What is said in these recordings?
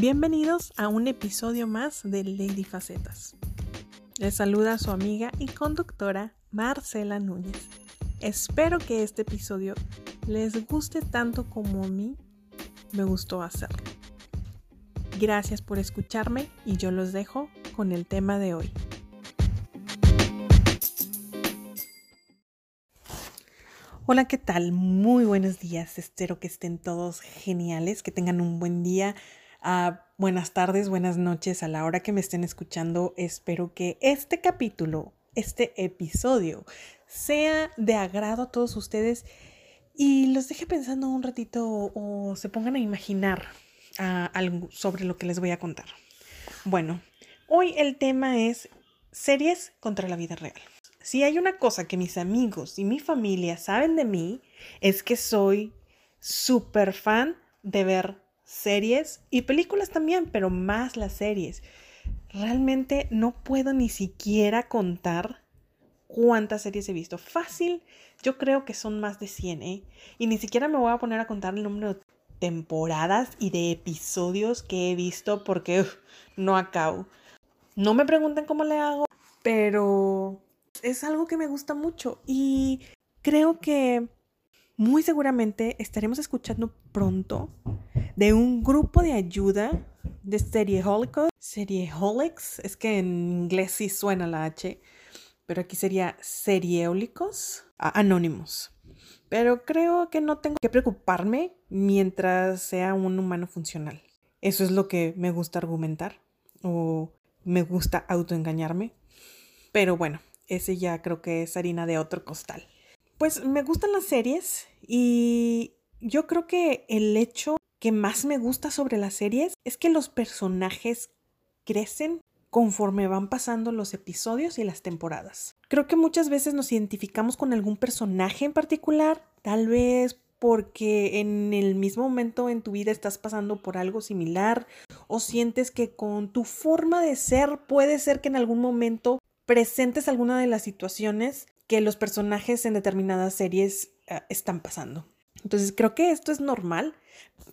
Bienvenidos a un episodio más de Lady Facetas. Les saluda su amiga y conductora Marcela Núñez. Espero que este episodio les guste tanto como a mí me gustó hacerlo. Gracias por escucharme y yo los dejo con el tema de hoy. Hola, ¿qué tal? Muy buenos días. Espero que estén todos geniales, que tengan un buen día. Uh, buenas tardes, buenas noches a la hora que me estén escuchando. Espero que este capítulo, este episodio, sea de agrado a todos ustedes y los deje pensando un ratito o se pongan a imaginar uh, algo sobre lo que les voy a contar. Bueno, hoy el tema es series contra la vida real. Si hay una cosa que mis amigos y mi familia saben de mí, es que soy súper fan de ver series y películas también, pero más las series. Realmente no puedo ni siquiera contar cuántas series he visto. Fácil, yo creo que son más de 100, ¿eh? Y ni siquiera me voy a poner a contar el número de temporadas y de episodios que he visto porque no acabo. No me pregunten cómo le hago, pero es algo que me gusta mucho y creo que muy seguramente estaremos escuchando pronto de un grupo de ayuda de Serieholics. Serieholics, es que en inglés sí suena la H, pero aquí sería Serieólicos Anónimos. Pero creo que no tengo que preocuparme mientras sea un humano funcional. Eso es lo que me gusta argumentar o me gusta autoengañarme. Pero bueno, ese ya creo que es harina de otro costal. Pues me gustan las series y yo creo que el hecho que más me gusta sobre las series es que los personajes crecen conforme van pasando los episodios y las temporadas. Creo que muchas veces nos identificamos con algún personaje en particular, tal vez porque en el mismo momento en tu vida estás pasando por algo similar o sientes que con tu forma de ser puede ser que en algún momento presentes alguna de las situaciones que los personajes en determinadas series uh, están pasando. Entonces creo que esto es normal.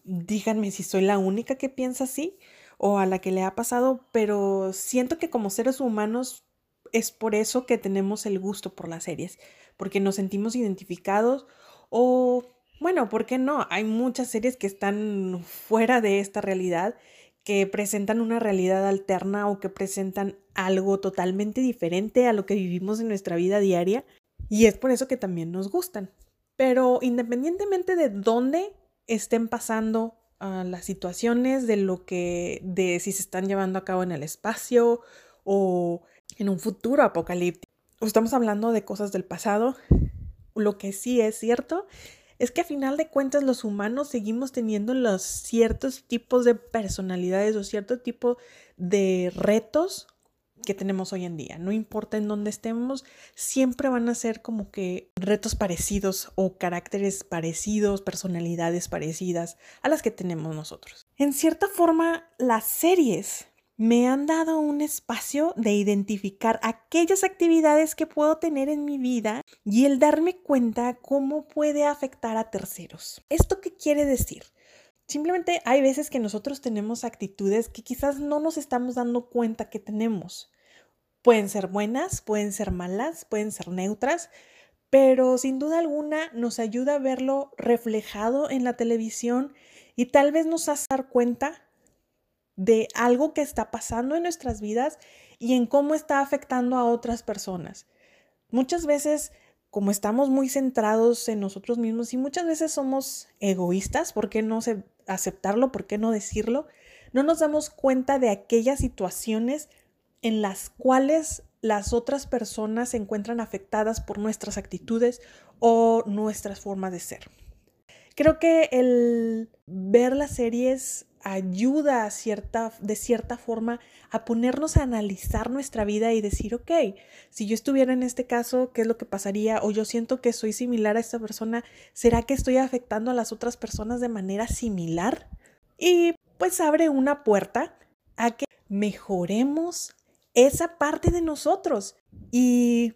Díganme si soy la única que piensa así o a la que le ha pasado, pero siento que como seres humanos es por eso que tenemos el gusto por las series, porque nos sentimos identificados o, bueno, ¿por qué no? Hay muchas series que están fuera de esta realidad que presentan una realidad alterna o que presentan algo totalmente diferente a lo que vivimos en nuestra vida diaria y es por eso que también nos gustan. Pero independientemente de dónde estén pasando uh, las situaciones, de lo que, de si se están llevando a cabo en el espacio o en un futuro apocalíptico, estamos hablando de cosas del pasado, lo que sí es cierto es que a final de cuentas los humanos seguimos teniendo los ciertos tipos de personalidades o cierto tipo de retos que tenemos hoy en día. No importa en dónde estemos, siempre van a ser como que retos parecidos o caracteres parecidos, personalidades parecidas a las que tenemos nosotros. En cierta forma, las series me han dado un espacio de identificar aquellas actividades que puedo tener en mi vida y el darme cuenta cómo puede afectar a terceros. ¿Esto qué quiere decir? Simplemente hay veces que nosotros tenemos actitudes que quizás no nos estamos dando cuenta que tenemos. Pueden ser buenas, pueden ser malas, pueden ser neutras, pero sin duda alguna nos ayuda a verlo reflejado en la televisión y tal vez nos hace dar cuenta de algo que está pasando en nuestras vidas y en cómo está afectando a otras personas. Muchas veces, como estamos muy centrados en nosotros mismos y muchas veces somos egoístas, ¿por qué no aceptarlo? ¿Por qué no decirlo? No nos damos cuenta de aquellas situaciones en las cuales las otras personas se encuentran afectadas por nuestras actitudes o nuestras formas de ser. Creo que el ver las series ayuda de cierta forma a ponernos a analizar nuestra vida y decir, ok, si yo estuviera en este caso, ¿qué es lo que pasaría? O yo siento que soy similar a esta persona, ¿será que estoy afectando a las otras personas de manera similar? Y pues abre una puerta a que mejoremos esa parte de nosotros. Y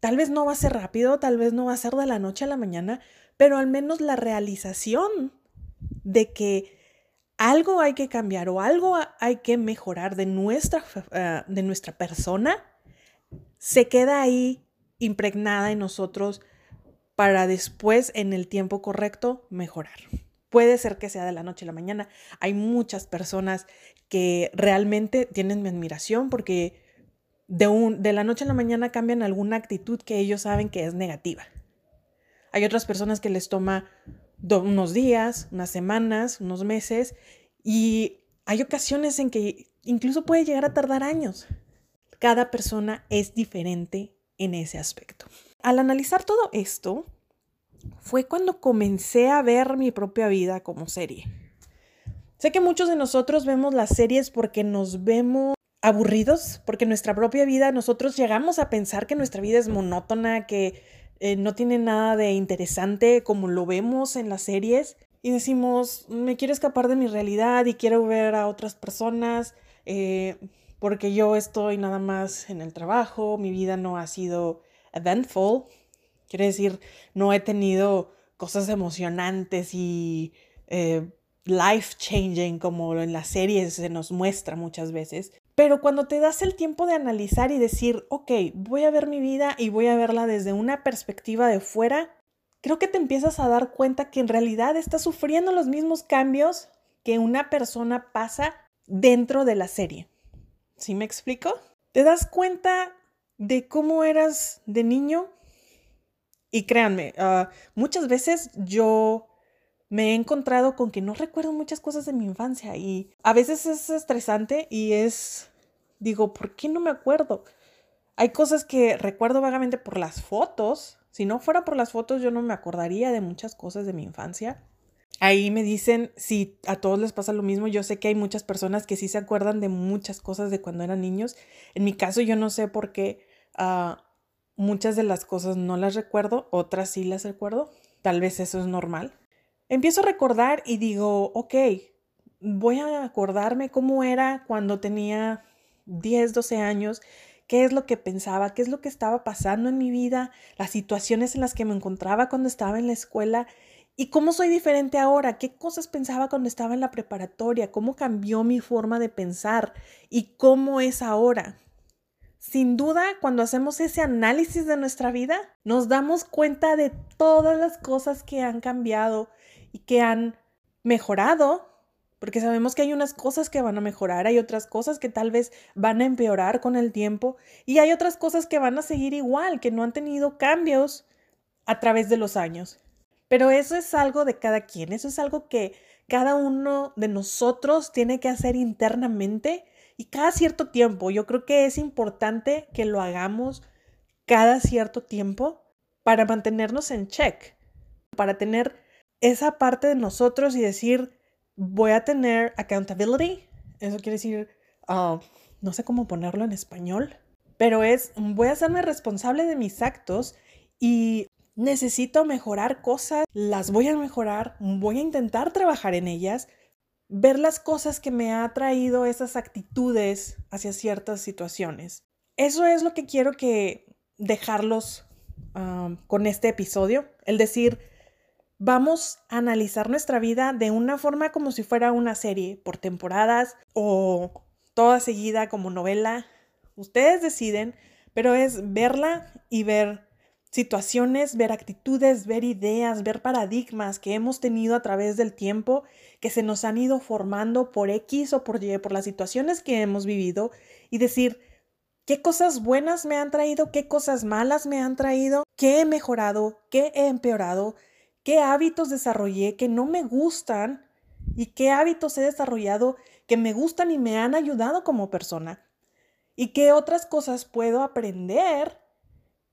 tal vez no va a ser rápido, tal vez no va a ser de la noche a la mañana, pero al menos la realización de que algo hay que cambiar o algo hay que mejorar de nuestra, eh, de nuestra persona, se queda ahí impregnada en nosotros para después, en el tiempo correcto, mejorar. Puede ser que sea de la noche a la mañana. Hay muchas personas que realmente tienen mi admiración porque de, un, de la noche a la mañana cambian alguna actitud que ellos saben que es negativa. Hay otras personas que les toma unos días, unas semanas, unos meses y hay ocasiones en que incluso puede llegar a tardar años. Cada persona es diferente en ese aspecto. Al analizar todo esto, fue cuando comencé a ver mi propia vida como serie. Sé que muchos de nosotros vemos las series porque nos vemos aburridos, porque nuestra propia vida, nosotros llegamos a pensar que nuestra vida es monótona, que eh, no tiene nada de interesante como lo vemos en las series. Y decimos, me quiero escapar de mi realidad y quiero ver a otras personas eh, porque yo estoy nada más en el trabajo, mi vida no ha sido eventful, quiere decir, no he tenido cosas emocionantes y eh, life changing como en las series se nos muestra muchas veces. Pero cuando te das el tiempo de analizar y decir, ok, voy a ver mi vida y voy a verla desde una perspectiva de fuera, creo que te empiezas a dar cuenta que en realidad estás sufriendo los mismos cambios que una persona pasa dentro de la serie. ¿Sí me explico? Te das cuenta de cómo eras de niño y créanme, ah, muchas veces yo me he encontrado con que no recuerdo muchas cosas de mi infancia y a veces es estresante y es, digo, ¿por qué no me acuerdo? Hay cosas que recuerdo vagamente por las fotos. Si no fuera por las fotos, yo no me acordaría de muchas cosas de mi infancia. Ahí me dicen si a todos les pasa lo mismo. Yo sé que hay muchas personas que sí se acuerdan de muchas cosas de cuando eran niños. En mi caso, yo no sé por qué ah, muchas de las cosas no las recuerdo, otras sí las recuerdo. Tal vez eso es normal. Empiezo a recordar y digo, ok, voy a acordarme cómo era cuando tenía 10, 12 años, qué es lo que pensaba, qué es lo que estaba pasando en mi vida, las situaciones en las que me encontraba cuando estaba en la escuela ¿Y cómo soy diferente ahora? ¿Qué cosas pensaba cuando estaba en la preparatoria? ¿Cómo cambió mi forma de pensar? ¿Y cómo es ahora? Sin duda, cuando hacemos ese análisis de nuestra vida, nos damos cuenta de todas las cosas que han cambiado y que han mejorado, porque sabemos que hay unas cosas que van a mejorar, hay otras cosas que tal vez van a empeorar con el tiempo y hay otras cosas que van a seguir igual, que no han tenido cambios a través de los años. Pero eso es algo de cada quien, eso es algo que cada uno de nosotros tiene que hacer internamente y cada cierto tiempo. Yo creo que es importante que lo hagamos cada cierto tiempo para mantenernos en check, para tener esa parte de nosotros y decir, voy a tener accountability. Eso quiere decir, ah, no sé cómo ponerlo en español, pero es, voy a hacerme responsable de mis actos y necesito mejorar cosas, las voy a mejorar, voy a intentar trabajar en ellas, ver las cosas que me ha traído esas actitudes hacia ciertas situaciones. Eso es lo que quiero que dejarlos con este episodio, el decir, vamos a analizar nuestra vida de una forma como si fuera una serie por temporadas o toda seguida como novela. Ustedes deciden, pero es verla y ver situaciones, ver actitudes, ver ideas, ver paradigmas que hemos tenido a través del tiempo, que se nos han ido formando por X o por Y, por las situaciones que hemos vivido y decir, ¿qué cosas buenas me han traído? ¿Qué cosas malas me han traído? ¿Qué he mejorado? ¿Qué he empeorado? ¿Qué hábitos desarrollé que no me gustan? ¿Y qué hábitos he desarrollado que me gustan y me han ayudado como persona? ¿Y qué otras cosas puedo aprender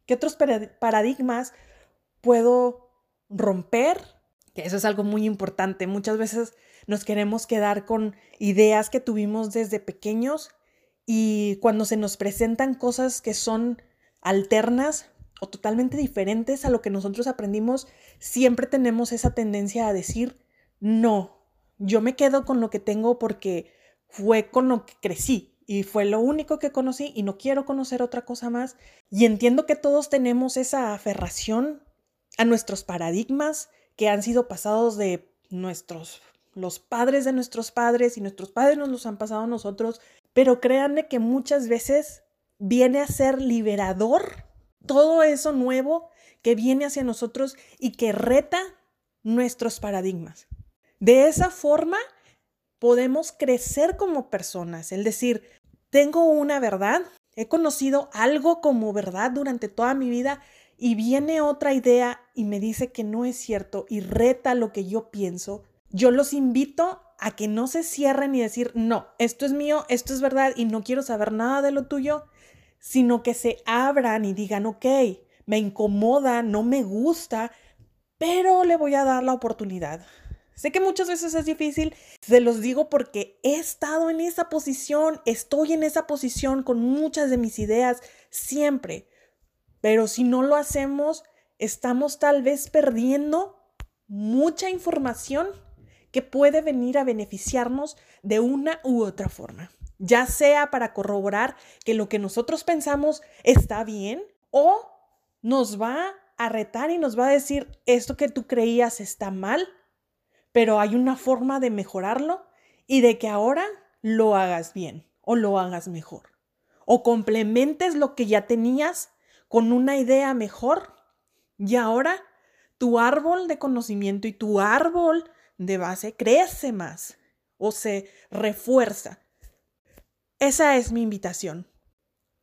¿Qué otros paradigmas puedo romper? Que eso es algo muy importante. Muchas veces nos queremos quedar con ideas que tuvimos desde pequeños y cuando se nos presentan cosas que son alternas o totalmente diferentes a lo que nosotros aprendimos, siempre tenemos esa tendencia a decir, no, yo me quedo con lo que tengo porque fue con lo que crecí, y fue lo único que conocí y no quiero conocer otra cosa más. Y entiendo que todos tenemos esa aferración a nuestros paradigmas que han sido pasados de nuestros los padres de nuestros padres y nuestros padres nos los han pasado a nosotros, pero créanme que muchas veces viene a ser liberador todo eso nuevo que viene hacia nosotros y que reta nuestros paradigmas. De esa forma podemos crecer como personas, es decir, tengo una verdad, he conocido algo como verdad durante toda mi vida y viene otra idea y me dice que no es cierto y reta lo que yo pienso, yo los invito a que no se cierren y decir, no, esto es mío, esto es verdad y no quiero saber nada de lo tuyo, sino que se abran y digan, ok, me incomoda, no me gusta, pero le voy a dar la oportunidad. Sé que muchas veces es difícil, se los digo porque he estado en esa posición, estoy en esa posición con muchas de mis ideas siempre, pero si no lo hacemos, estamos tal vez perdiendo mucha información que puede venir a beneficiarnos de una u otra forma, ya sea para corroborar que lo que nosotros pensamos está bien o nos va a retar y nos va a decir esto que tú creías está mal, pero hay una forma de mejorarlo y de que ahora lo hagas bien o lo hagas mejor o complementes lo que ya tenías con una idea mejor y ahora tu árbol de conocimiento y tu árbol de base crece más o se refuerza. Esa es mi invitación.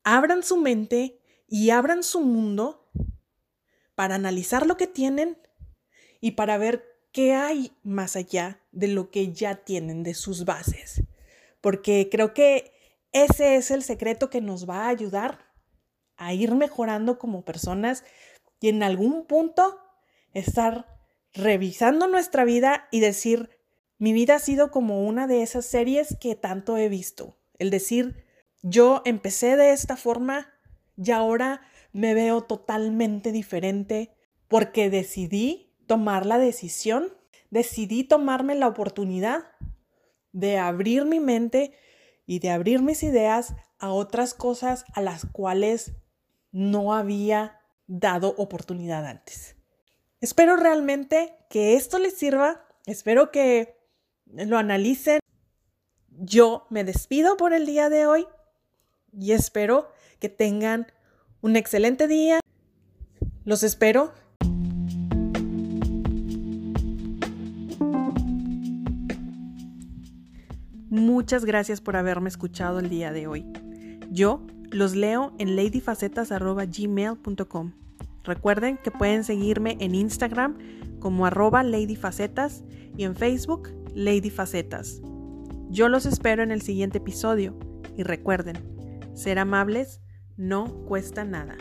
Abran su mente y abran su mundo para analizar lo que tienen y para ver qué hay más allá de lo que ya tienen de sus bases. Porque creo que ese es el secreto que nos va a ayudar a ir mejorando como personas y en algún punto estar revisando nuestra vida y decir, mi vida ha sido como una de esas series que tanto he visto. El decir, yo empecé de esta forma y ahora me veo totalmente diferente porque decidí tomar la decisión, decidí tomarme la oportunidad de abrir mi mente y de abrir mis ideas a otras cosas a las cuales no había dado oportunidad antes. Espero realmente que esto les sirva, espero que lo analicen. Yo me despido por el día de hoy y espero que tengan un excelente día. Los espero. Muchas gracias por haberme escuchado el día de hoy. Yo los leo en ladyfacetas.gmail.com. Recuerden que pueden seguirme en Instagram como arroba ladyfacetas y en Facebook ladyfacetas. Yo los espero en el siguiente episodio y recuerden, ser amables no cuesta nada.